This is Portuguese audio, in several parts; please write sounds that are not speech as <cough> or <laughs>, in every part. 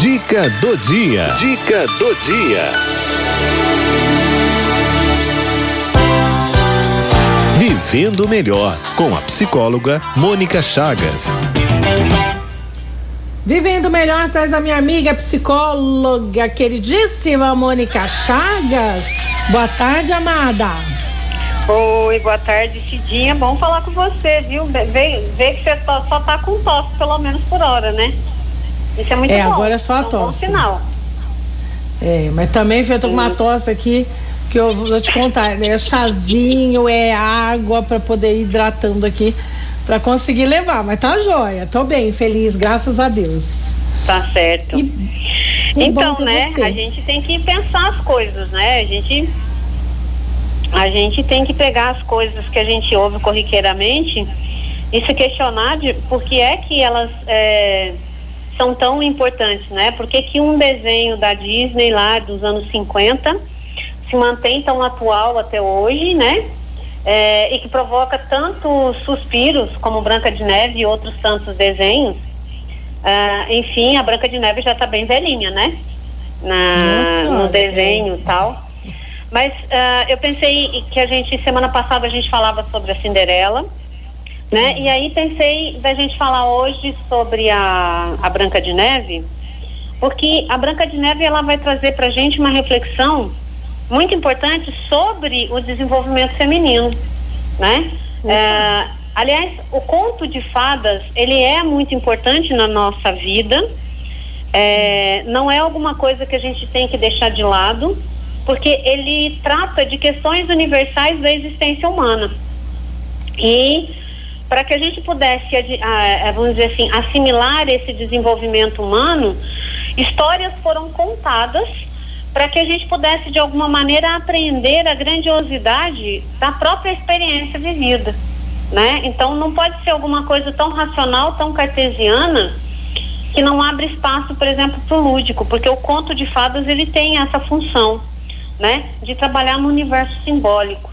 Dica do dia. Dica do dia. Vivendo melhor com a psicóloga Mônica Chagas. Vivendo melhor traz a minha amiga psicóloga queridíssima Mônica Chagas. Boa tarde, amada. Oi, boa tarde, Cidinha. Bom falar com você, viu? Vê, vê que você só, só tá com tosse, pelo menos por hora, né? Isso é muito é, bom. agora é só a tosse. É um sinal. É, mas também eu tô com uma tosse aqui que eu vou te contar, né? É chazinho, é água para poder ir hidratando aqui para conseguir levar, mas tá joia, tô bem, feliz, graças a Deus. Tá certo. E, então, né, você. a gente tem que pensar as coisas, né? A gente a gente tem que pegar as coisas que a gente ouve corriqueiramente e se questionar de por que é que elas é, são tão importantes, né? Por que, que um desenho da Disney lá dos anos 50 se mantém tão atual até hoje, né? É, e que provoca tantos suspiros como Branca de Neve e outros tantos desenhos. Ah, enfim, a Branca de Neve já está bem velhinha, né? Na, Nossa, no desenho e é. tal. Mas uh, eu pensei que a gente, semana passada, a gente falava sobre a Cinderela, né? E aí pensei da gente falar hoje sobre a, a Branca de Neve, porque a Branca de Neve ela vai trazer para gente uma reflexão muito importante sobre o desenvolvimento feminino, né? Uhum. Uh, aliás, o conto de fadas ele é muito importante na nossa vida. É, não é alguma coisa que a gente tem que deixar de lado porque ele trata de questões universais da existência humana. E para que a gente pudesse, vamos dizer assim, assimilar esse desenvolvimento humano, histórias foram contadas para que a gente pudesse, de alguma maneira, aprender a grandiosidade da própria experiência vivida. Né? Então, não pode ser alguma coisa tão racional, tão cartesiana, que não abre espaço, por exemplo, para o lúdico, porque o conto de fadas ele tem essa função né? De trabalhar no universo simbólico,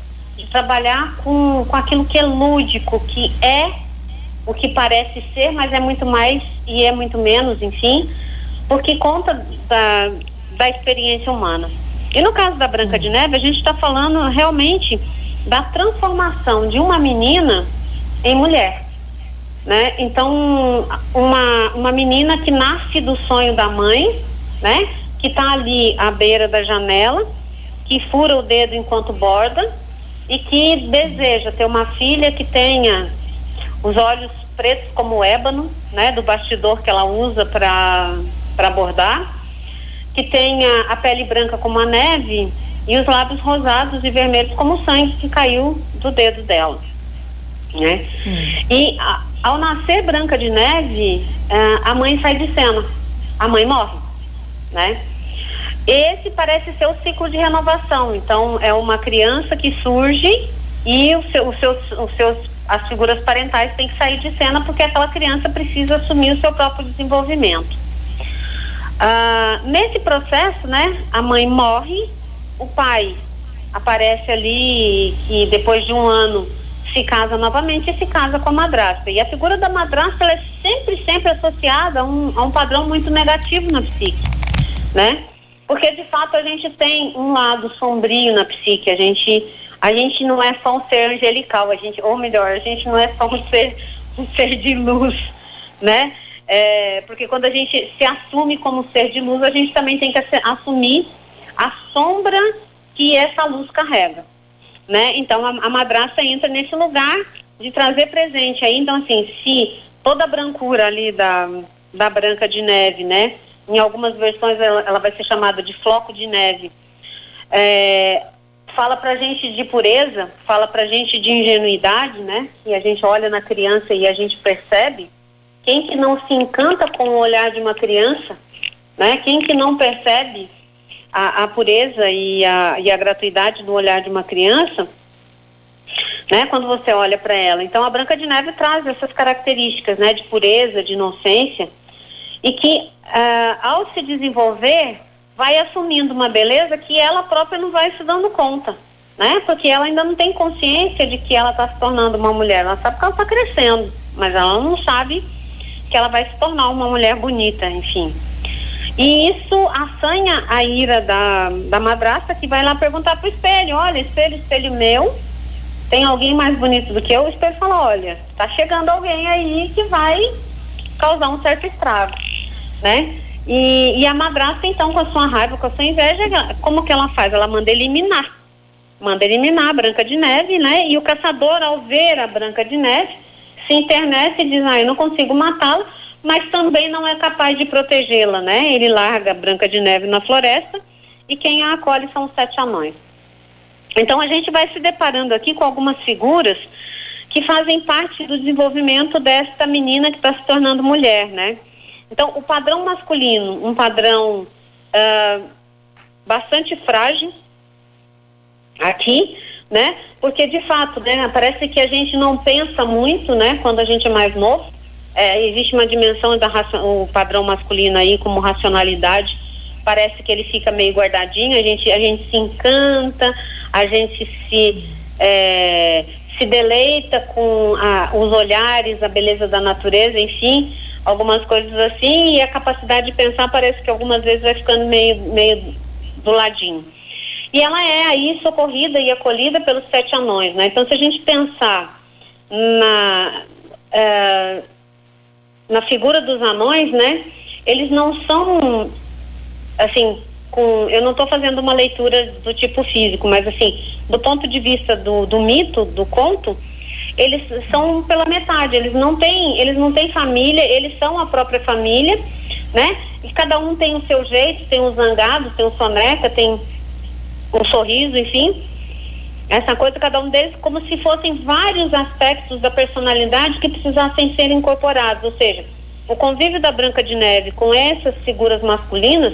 trabalhar com, com aquilo que é lúdico, que é o que parece ser, mas é muito mais e é muito menos, enfim, porque conta da, da experiência humana. E no caso da Branca de Neve, a gente está falando realmente da transformação de uma menina em mulher. Né? Então, uma, uma menina que nasce do sonho da mãe, né? Que está ali à beira da janela que fura o dedo enquanto borda e que deseja ter uma filha que tenha os olhos pretos como ébano, né, do bastidor que ela usa para para bordar, que tenha a pele branca como a neve e os lábios rosados e vermelhos como o sangue que caiu do dedo dela, né? Hum. E a, ao nascer Branca de Neve, a mãe sai de cena, a mãe morre, né? Esse parece ser o ciclo de renovação. Então, é uma criança que surge e o seu, os seus, os seus, as figuras parentais têm que sair de cena porque aquela criança precisa assumir o seu próprio desenvolvimento. Ah, nesse processo, né, a mãe morre, o pai aparece ali que depois de um ano se casa novamente e se casa com a madrasta. E a figura da madrasta é sempre, sempre associada a um, a um padrão muito negativo na psique, né? Porque de fato a gente tem um lado sombrio na psique, a gente a gente não é só um ser angelical, a gente, ou melhor, a gente não é só um ser um ser de luz, né? É, porque quando a gente se assume como ser de luz, a gente também tem que assumir a sombra que essa luz carrega, né? Então a, a madraça entra nesse lugar de trazer presente aí, então assim, se toda a brancura ali da, da branca de neve, né? Em algumas versões ela, ela vai ser chamada de floco de neve. É, fala pra gente de pureza, fala pra gente de ingenuidade, né? E a gente olha na criança e a gente percebe. Quem que não se encanta com o olhar de uma criança, né? Quem que não percebe a, a pureza e a, e a gratuidade do olhar de uma criança, né? Quando você olha para ela. Então a Branca de Neve traz essas características, né? De pureza, de inocência e que uh, ao se desenvolver vai assumindo uma beleza que ela própria não vai se dando conta, né? Porque ela ainda não tem consciência de que ela está se tornando uma mulher. Ela sabe que ela está crescendo, mas ela não sabe que ela vai se tornar uma mulher bonita, enfim. E isso assanha a ira da, da madrasta que vai lá perguntar pro espelho, olha, espelho, espelho meu, tem alguém mais bonito do que eu? O espelho fala, olha, tá chegando alguém aí que vai causar um certo estrago, né? E, e a madrasta, então, com a sua raiva, com a sua inveja, como que ela faz? Ela manda eliminar. Manda eliminar a Branca de Neve, né? E o caçador, ao ver a Branca de Neve, se internece e diz, ah, eu não consigo matá-la, mas também não é capaz de protegê-la, né? Ele larga a Branca de Neve na floresta e quem a acolhe são os sete anões. Então a gente vai se deparando aqui com algumas figuras que fazem parte do desenvolvimento desta menina que está se tornando mulher, né? Então o padrão masculino, um padrão uh, bastante frágil aqui, né? Porque de fato, né? Parece que a gente não pensa muito, né? Quando a gente é mais novo, é, existe uma dimensão da o padrão masculino aí como racionalidade parece que ele fica meio guardadinho, a gente, a gente se encanta, a gente se, é, se deleita com a, os olhares, a beleza da natureza, enfim, algumas coisas assim, e a capacidade de pensar parece que algumas vezes vai ficando meio, meio do ladinho. E ela é aí socorrida e acolhida pelos sete anões, né? Então, se a gente pensar na, é, na figura dos anões, né? Eles não são assim, com, eu não estou fazendo uma leitura do tipo físico, mas assim, do ponto de vista do, do mito, do conto, eles são pela metade, eles não têm, eles não têm família, eles são a própria família, né? E cada um tem o seu jeito, tem um zangado, tem um soneca, tem um sorriso, enfim. Essa coisa, cada um deles, como se fossem vários aspectos da personalidade que precisassem ser incorporados. Ou seja, o convívio da Branca de Neve com essas figuras masculinas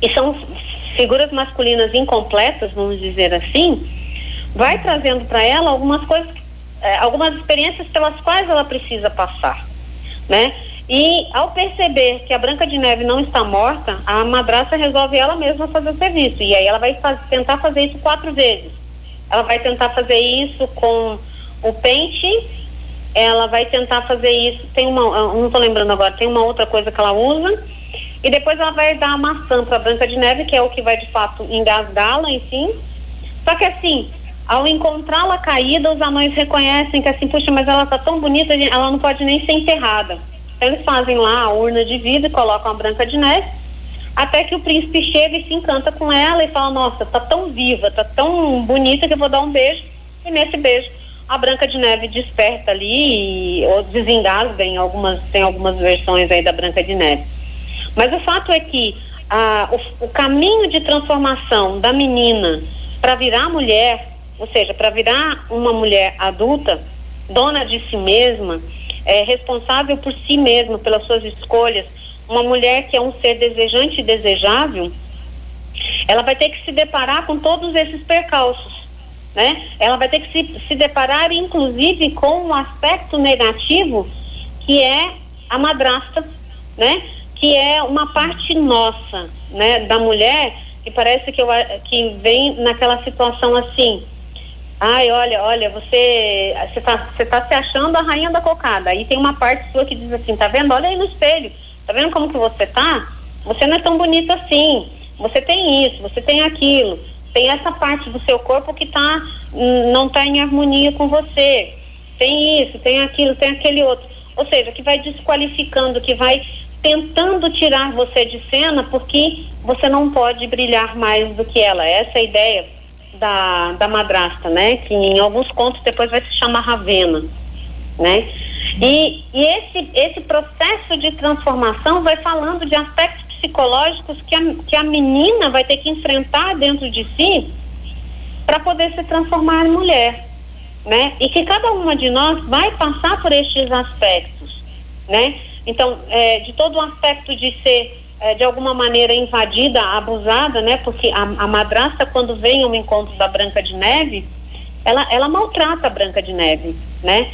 e são figuras masculinas incompletas, vamos dizer assim, vai trazendo para ela algumas coisas, é, algumas experiências pelas quais ela precisa passar, né? E ao perceber que a Branca de Neve não está morta, a madraça resolve ela mesma fazer o serviço. E aí ela vai faz, tentar fazer isso quatro vezes. Ela vai tentar fazer isso com o pente, ela vai tentar fazer isso. Tem uma, não estou lembrando agora, tem uma outra coisa que ela usa e depois ela vai dar a maçã para Branca de Neve, que é o que vai de fato engasgá-la, enfim. Só que assim, ao encontrá-la caída, os anões reconhecem que assim, puxa, mas ela tá tão bonita, ela não pode nem ser enterrada. Eles fazem lá a urna de vida e colocam a Branca de Neve, até que o príncipe chega e se encanta com ela e fala, nossa, tá tão viva, tá tão bonita que eu vou dar um beijo. E nesse beijo a Branca de Neve desperta ali e, ou desengasga em algumas, tem algumas versões aí da Branca de Neve. Mas o fato é que a, o, o caminho de transformação da menina para virar mulher, ou seja, para virar uma mulher adulta, dona de si mesma, é, responsável por si mesma, pelas suas escolhas, uma mulher que é um ser desejante e desejável, ela vai ter que se deparar com todos esses percalços, né? Ela vai ter que se, se deparar, inclusive, com um aspecto negativo que é a madrasta, né? que é uma parte nossa, né, da mulher, que parece que, eu, que vem naquela situação assim, ai, olha, olha, você você tá, você tá se achando a rainha da cocada, aí tem uma parte sua que diz assim, tá vendo, olha aí no espelho, tá vendo como que você tá? Você não é tão bonita assim, você tem isso, você tem aquilo, tem essa parte do seu corpo que tá, não tá em harmonia com você, tem isso, tem aquilo, tem aquele outro, ou seja, que vai desqualificando, que vai tentando tirar você de cena porque você não pode brilhar mais do que ela. Essa é a ideia da, da madrasta, né? Que em alguns contos depois vai se chamar Ravena, né? E, e esse, esse processo de transformação vai falando de aspectos psicológicos que a, que a menina vai ter que enfrentar dentro de si para poder se transformar em mulher, né? E que cada uma de nós vai passar por estes aspectos, né? Então, é, de todo o aspecto de ser é, de alguma maneira invadida, abusada, né? Porque a, a madrasta, quando vem ao encontro da Branca de Neve, ela, ela maltrata a Branca de Neve, né?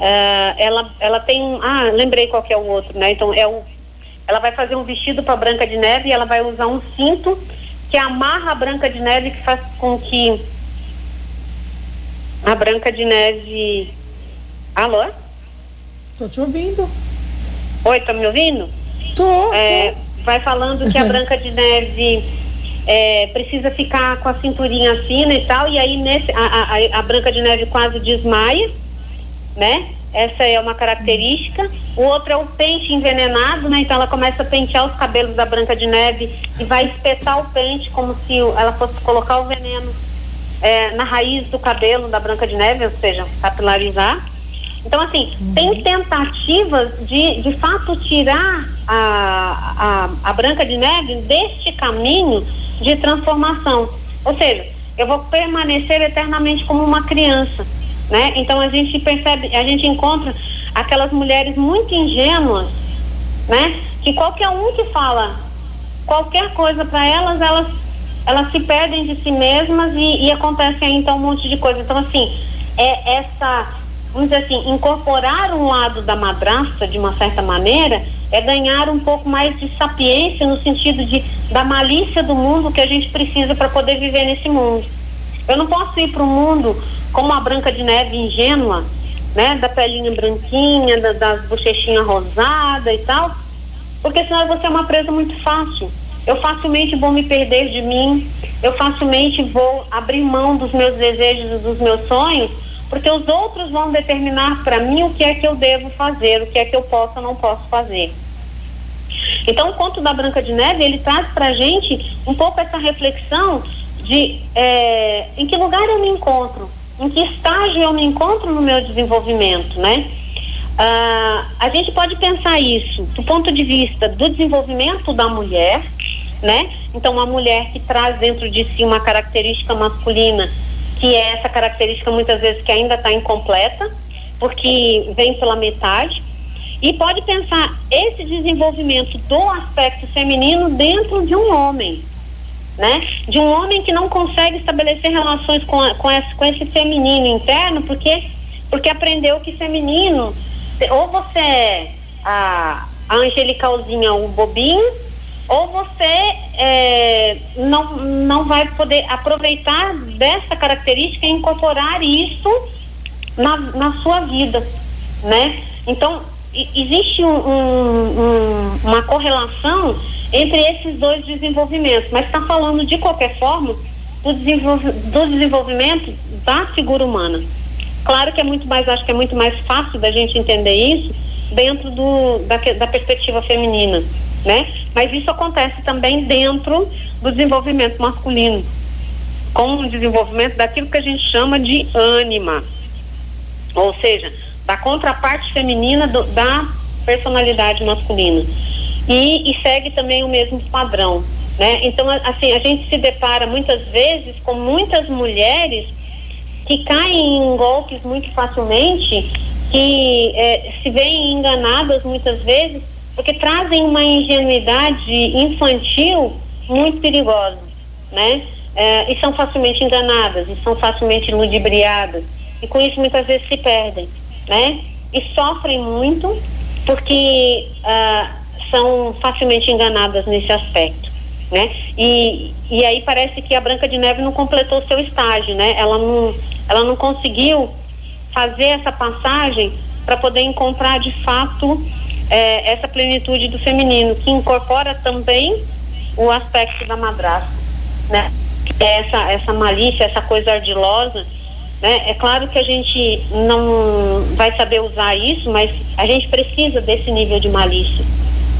É, ela, ela tem um. Ah, lembrei qual que é o outro, né? Então, é o, ela vai fazer um vestido para Branca de Neve e ela vai usar um cinto que amarra a Branca de Neve, que faz com que a Branca de Neve. Alô? Tô te ouvindo. Oi, tá me ouvindo? Tô. É, vai falando que a <laughs> Branca de Neve é, precisa ficar com a cinturinha fina e tal, e aí nesse, a, a, a Branca de Neve quase desmaia, né? Essa é uma característica. O outro é o pente envenenado, né? Então ela começa a pentear os cabelos da Branca de Neve e vai espetar o pente como se ela fosse colocar o veneno é, na raiz do cabelo da Branca de Neve, ou seja, capilarizar. Então, assim, uhum. tem tentativas de, de fato, tirar a, a, a Branca de Neve deste caminho de transformação. Ou seja, eu vou permanecer eternamente como uma criança, né? Então a gente percebe, a gente encontra aquelas mulheres muito ingênuas, né? Que qualquer um que fala qualquer coisa para elas, elas elas se perdem de si mesmas e, e acontece aí então um monte de coisa. Então assim, é essa vamos dizer assim, incorporar um lado da madrasta de uma certa maneira é ganhar um pouco mais de sapiência no sentido de da malícia do mundo que a gente precisa para poder viver nesse mundo. Eu não posso ir para o mundo como a Branca de Neve ingênua, né, da pelinha branquinha, da, das bochechinhas rosadas e tal, porque senão você é uma presa muito fácil. Eu facilmente vou me perder de mim, eu facilmente vou abrir mão dos meus desejos e dos meus sonhos porque os outros vão determinar para mim o que é que eu devo fazer, o que é que eu posso ou não posso fazer. Então, o conto da Branca de Neve, ele traz para a gente um pouco essa reflexão de é, em que lugar eu me encontro, em que estágio eu me encontro no meu desenvolvimento, né? Ah, a gente pode pensar isso do ponto de vista do desenvolvimento da mulher, né? Então, uma mulher que traz dentro de si uma característica masculina que é essa característica muitas vezes que ainda está incompleta, porque vem pela metade. E pode pensar esse desenvolvimento do aspecto feminino dentro de um homem, né? De um homem que não consegue estabelecer relações com, a, com, esse, com esse feminino interno, porque, porque aprendeu que feminino, ou você é a, a angelicalzinha, o bobinho, ou você é, não, não vai poder aproveitar dessa característica e incorporar isso na, na sua vida, né? Então, existe um, um, uma correlação entre esses dois desenvolvimentos, mas está falando de qualquer forma do, desenvolv do desenvolvimento da figura humana. Claro que é muito mais, acho que é muito mais fácil da gente entender isso dentro do, da, da perspectiva feminina né? Mas isso acontece também dentro do desenvolvimento masculino, com o desenvolvimento daquilo que a gente chama de ânima, ou seja, da contraparte feminina do, da personalidade masculina. E, e segue também o mesmo padrão, né? Então, assim, a gente se depara muitas vezes com muitas mulheres que caem em golpes muito facilmente, que é, se veem enganadas muitas vezes porque trazem uma ingenuidade infantil muito perigosa, né? É, e são facilmente enganadas, e são facilmente ludibriadas, e com isso muitas vezes se perdem, né? E sofrem muito porque ah, são facilmente enganadas nesse aspecto, né? E, e aí parece que a Branca de Neve não completou seu estágio, né? Ela não, ela não conseguiu fazer essa passagem para poder encontrar de fato é, essa plenitude do feminino, que incorpora também o aspecto da madrasta, né? É essa, essa malícia, essa coisa ardilosa, né? É claro que a gente não vai saber usar isso, mas a gente precisa desse nível de malícia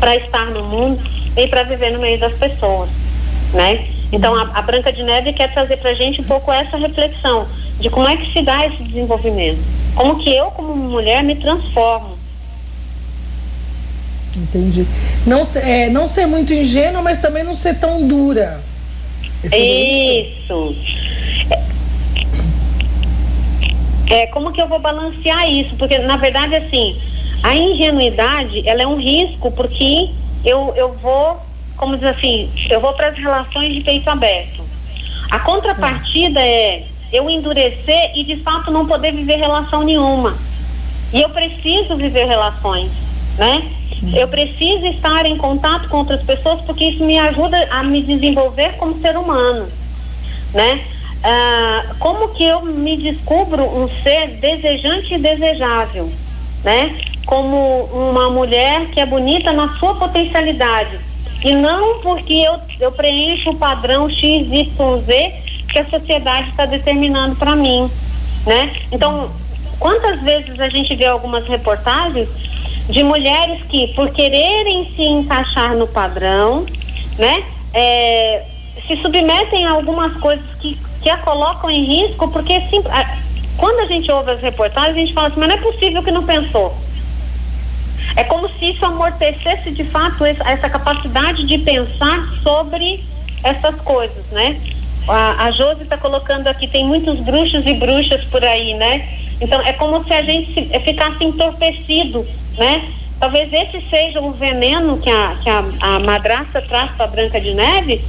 para estar no mundo e para viver no meio das pessoas, né? Então a, a Branca de Neve quer trazer para a gente um pouco essa reflexão de como é que se dá esse desenvolvimento, como que eu como mulher me transformo Entendi. Não, é, não ser muito ingênua, mas também não ser tão dura. Isso. É, como que eu vou balancear isso? Porque, na verdade, assim, a ingenuidade, ela é um risco, porque eu, eu vou, como diz assim, eu vou para as relações de peito aberto. A contrapartida é eu endurecer e, de fato, não poder viver relação nenhuma. E eu preciso viver relações, né? Eu preciso estar em contato com outras pessoas porque isso me ajuda a me desenvolver como ser humano, né? Ah, como que eu me descubro um ser desejante e desejável, né? Como uma mulher que é bonita na sua potencialidade. E não porque eu, eu preencho o padrão X, Y, Z que a sociedade está determinando para mim, né? Então, quantas vezes a gente vê algumas reportagens de mulheres que, por quererem se encaixar no padrão, né, é, se submetem a algumas coisas que, que a colocam em risco, porque sim, a, quando a gente ouve as reportagens, a gente fala assim, mas não é possível que não pensou. É como se isso amortecesse de fato essa, capacidade de pensar sobre essas coisas, né? A, a Josi está colocando aqui, tem muitos bruxos e bruxas por aí, né? Então é como se a gente se, ficasse entorpecido, né? Talvez esse seja o veneno que a, que a, a madrasta traz para a Branca de Neve,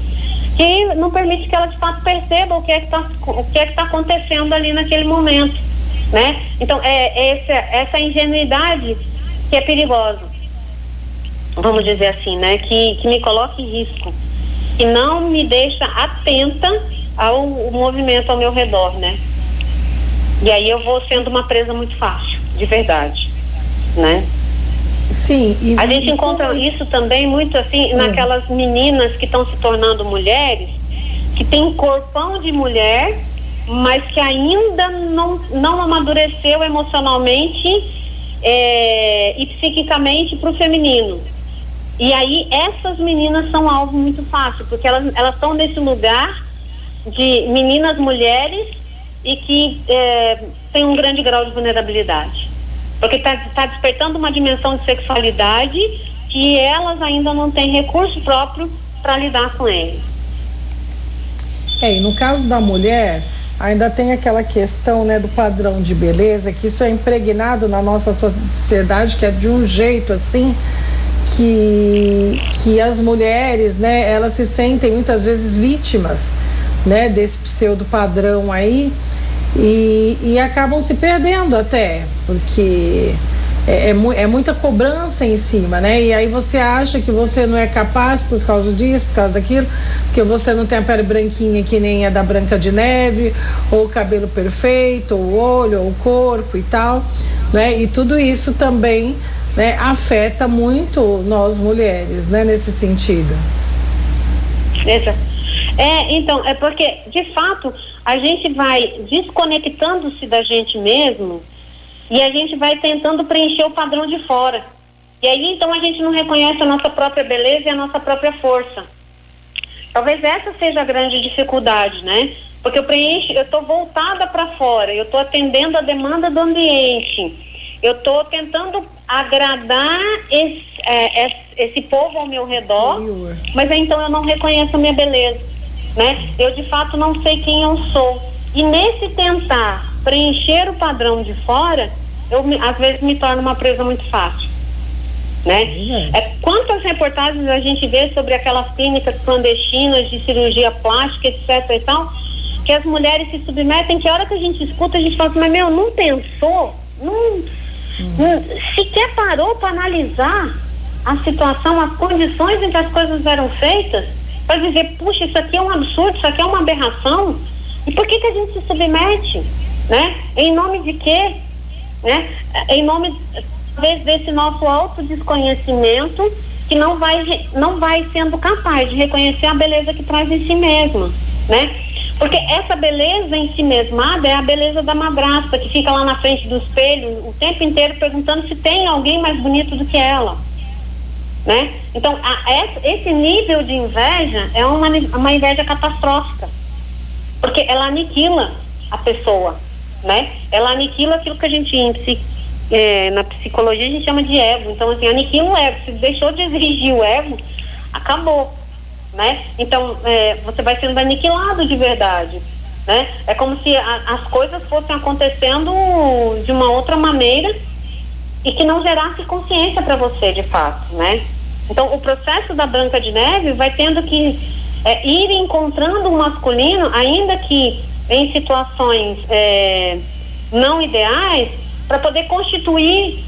que não permite que ela de fato perceba o que é que está é que tá acontecendo ali naquele momento, né? Então é, é essa, essa ingenuidade que é perigosa, vamos dizer assim, né? Que, que me coloca em risco, que não me deixa atenta ao movimento ao meu redor, né? E aí eu vou sendo uma presa muito fácil, de verdade, né? Sim. E, a gente encontra como... isso também muito assim naquelas meninas que estão se tornando mulheres, que tem um corpão de mulher, mas que ainda não, não amadureceu emocionalmente é, e psiquicamente para o feminino. E aí essas meninas são alvo muito fácil, porque elas estão nesse lugar de meninas mulheres e que é, tem um grande grau de vulnerabilidade. Porque está tá despertando uma dimensão de sexualidade que elas ainda não têm recurso próprio para lidar com ele. É, e no caso da mulher, ainda tem aquela questão né, do padrão de beleza, que isso é impregnado na nossa sociedade, que é de um jeito assim que, que as mulheres, né, elas se sentem muitas vezes vítimas né, desse pseudo padrão aí e, e acabam se perdendo até, porque é, é, é, muita cobrança em cima, né? E aí você acha que você não é capaz por causa disso, por causa daquilo, porque você não tem a pele branquinha que nem a da Branca de Neve, ou o cabelo perfeito, ou o olho, ou o corpo e tal, né? E tudo isso também né, afeta muito nós mulheres, né? Nesse sentido. Exato. É, então, é porque, de fato, a gente vai desconectando-se da gente mesmo e a gente vai tentando preencher o padrão de fora. E aí então a gente não reconhece a nossa própria beleza e a nossa própria força. Talvez essa seja a grande dificuldade, né? Porque eu preencho, eu estou voltada para fora, eu estou atendendo a demanda do ambiente, eu estou tentando agradar esse, é, esse, esse, povo ao meu redor, mas então eu não reconheço a minha beleza, né? Eu de fato não sei quem eu sou. E nesse tentar preencher o padrão de fora, eu às vezes me torno uma presa muito fácil. Né? É, quantas reportagens a gente vê sobre aquelas clínicas clandestinas de cirurgia plástica, etc e tal, que as mulheres se submetem, que a hora que a gente escuta, a gente fala assim, mas meu, não pensou, não, hum. não sequer parou para analisar a situação, as condições em que as coisas eram feitas, para dizer, puxa, isso aqui é um absurdo, isso aqui é uma aberração. E por que, que a gente se submete? Né? Em nome de quê? né? Em nome talvez desse nosso autodesconhecimento que não vai não vai sendo capaz de reconhecer a beleza que traz em si mesmo, né? Porque essa beleza em si mesmada é a beleza da madrasta que fica lá na frente do espelho o tempo inteiro perguntando se tem alguém mais bonito do que ela, né? Então a, esse nível de inveja é uma, uma inveja catastrófica, porque ela aniquila a pessoa, né? Ela aniquila aquilo que a gente é, na psicologia a gente chama de ego. Então, assim, aniquila o ego. Se deixou de exigir o ego, acabou, né? Então, é, você vai sendo aniquilado de verdade, né? É como se a, as coisas fossem acontecendo de uma outra maneira e que não gerasse consciência para você, de fato, né? Então, o processo da Branca de Neve vai tendo que é, ir encontrando o masculino, ainda que em situações é, não ideais para poder constituir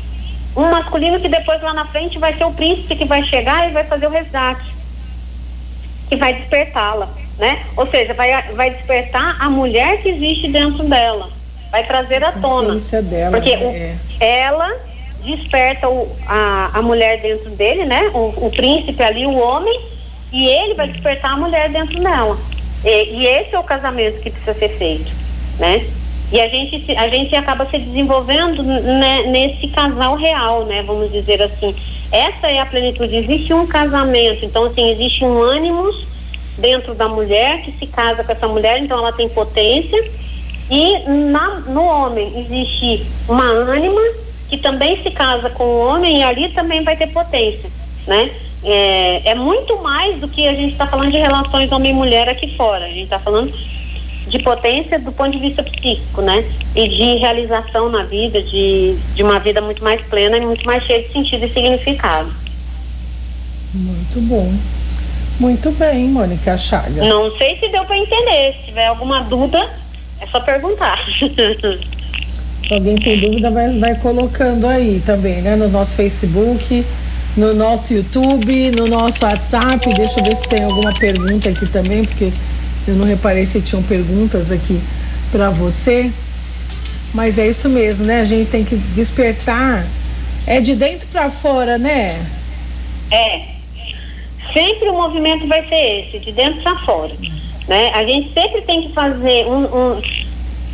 um masculino que depois lá na frente vai ser o príncipe que vai chegar e vai fazer o resgate, que vai despertá-la, né? Ou seja, vai, vai despertar a mulher que existe dentro dela, vai trazer à tona, dela, porque né? o, ela desperta o, a, a mulher dentro dele, né? O, o príncipe ali, o homem, e ele vai despertar a mulher dentro dela. E, e esse é o casamento que precisa ser feito, né? E a gente, a gente acaba se desenvolvendo né, nesse casal real, né? Vamos dizer assim. Essa é a plenitude. Existe um casamento, então assim, existe um ânimos dentro da mulher que se casa com essa mulher, então ela tem potência. E na, no homem existe uma ânima que também se casa com o homem e ali também vai ter potência, né? É, é muito mais do que a gente está falando de relações homem-mulher aqui fora. A gente está falando de potência do ponto de vista psíquico, né? E de realização na vida, de, de uma vida muito mais plena e muito mais cheia de sentido e significado. Muito bom. Muito bem, Mônica Chagas. Não sei se deu para entender. Se tiver alguma dúvida, é só perguntar. <laughs> Se alguém tem dúvida, vai, vai colocando aí também, né? No nosso Facebook, no nosso YouTube, no nosso WhatsApp. Deixa eu ver se tem alguma pergunta aqui também, porque eu não reparei se tinham perguntas aqui para você. Mas é isso mesmo, né? A gente tem que despertar. É de dentro para fora, né? É. Sempre o movimento vai ser esse, de dentro para fora. Né? A gente sempre tem que fazer um, um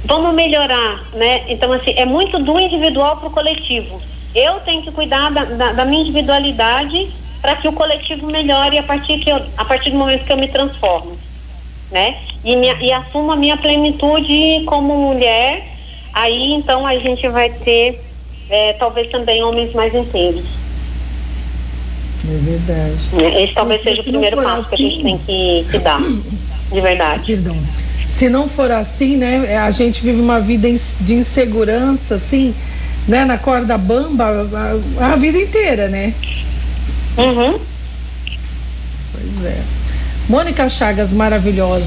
vamos melhorar, né? Então, assim, é muito do individual para o coletivo. Eu tenho que cuidar da, da, da minha individualidade para que o coletivo melhore a partir, que eu, a partir do momento que eu me transformo, né? E, minha, e assumo a minha plenitude como mulher, aí então a gente vai ter é, talvez também homens mais inteiros. É verdade. Né? Esse talvez seja o primeiro passo assim... que a gente tem que, que dar, de verdade. <coughs> Perdão se não for assim, né, a gente vive uma vida de insegurança, assim, né, na corda bamba a, a vida inteira, né? Uhum. Pois é. Mônica Chagas, maravilhosa.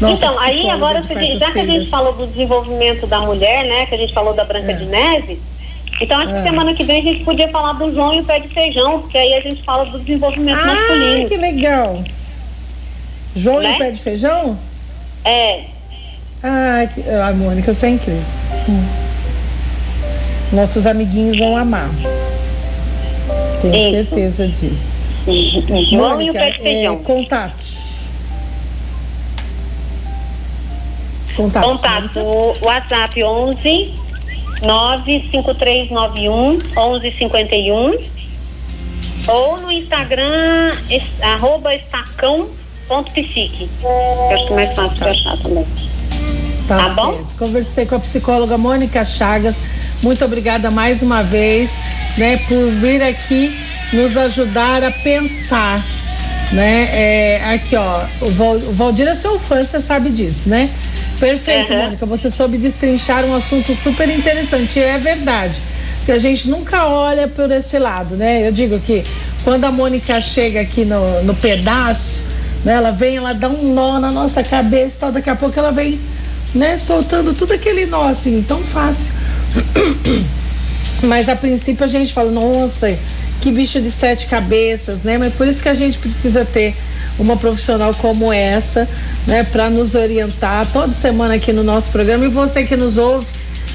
Nossa então, aí agora, já que a gente falou do desenvolvimento da mulher, né, que a gente falou da Branca é. de Neve, então acho que é. semana que vem a gente podia falar do João e o pé de feijão, porque aí a gente fala do desenvolvimento ah, masculino. que legal. João né? e o pé de feijão? É. Ah, que, a Mônica, você é incrível. Hum. Nossos amiguinhos vão amar. Tenho Isso. certeza disso. Mônica, e o pé de feijão. É, contatos. Contatos. Contato, WhatsApp 11 95391 1151 ou no Instagram arroba estacão ponto psique. Eu acho que é mais fácil pra achar também. Tá, tá bom? Conversei com a psicóloga Mônica Chagas. Muito obrigada mais uma vez, né, por vir aqui nos ajudar a pensar, né? É, aqui, ó, o Valdir é seu fã, você sabe disso, né? Perfeito, uhum. Mônica. Você soube destrinchar um assunto super interessante. E é verdade. Que a gente nunca olha por esse lado, né? Eu digo que quando a Mônica chega aqui no, no pedaço, né? Ela vem, ela dá um nó na nossa cabeça, tal, daqui a pouco ela vem, né, soltando tudo aquele nó assim, tão fácil. <clears throat> Mas a princípio a gente fala, nossa, que bicho de sete cabeças, né? Mas por isso que a gente precisa ter uma profissional como essa, né, para nos orientar toda semana aqui no nosso programa. E você que nos ouve,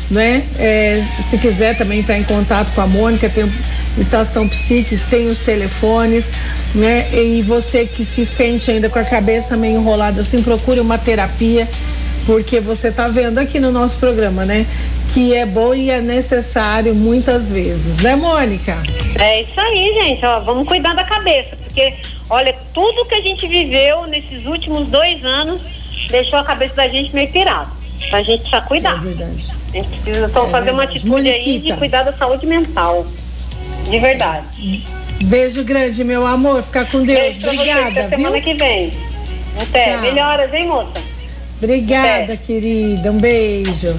né, é, se quiser também entrar em contato com a Mônica, tem Estação Psique, tem os telefones, né? E você que se sente ainda com a cabeça meio enrolada assim, procure uma terapia, porque você está vendo aqui no nosso programa, né? Que é bom e é necessário muitas vezes, né, Mônica? É isso aí, gente. Ó, vamos cuidar da cabeça, porque olha, tudo que a gente viveu nesses últimos dois anos deixou a cabeça da gente meio pirada. A gente precisa cuidar. É verdade. A gente precisa só é fazer verdade. uma atitude Moniquita. aí de cuidar da saúde mental. De verdade. Beijo grande, meu amor. Fica com Deus. Beijo Obrigada. Você, semana viu? que vem. Até. Tchau. Melhoras, hein, moça? Obrigada, Até. querida. Um beijo.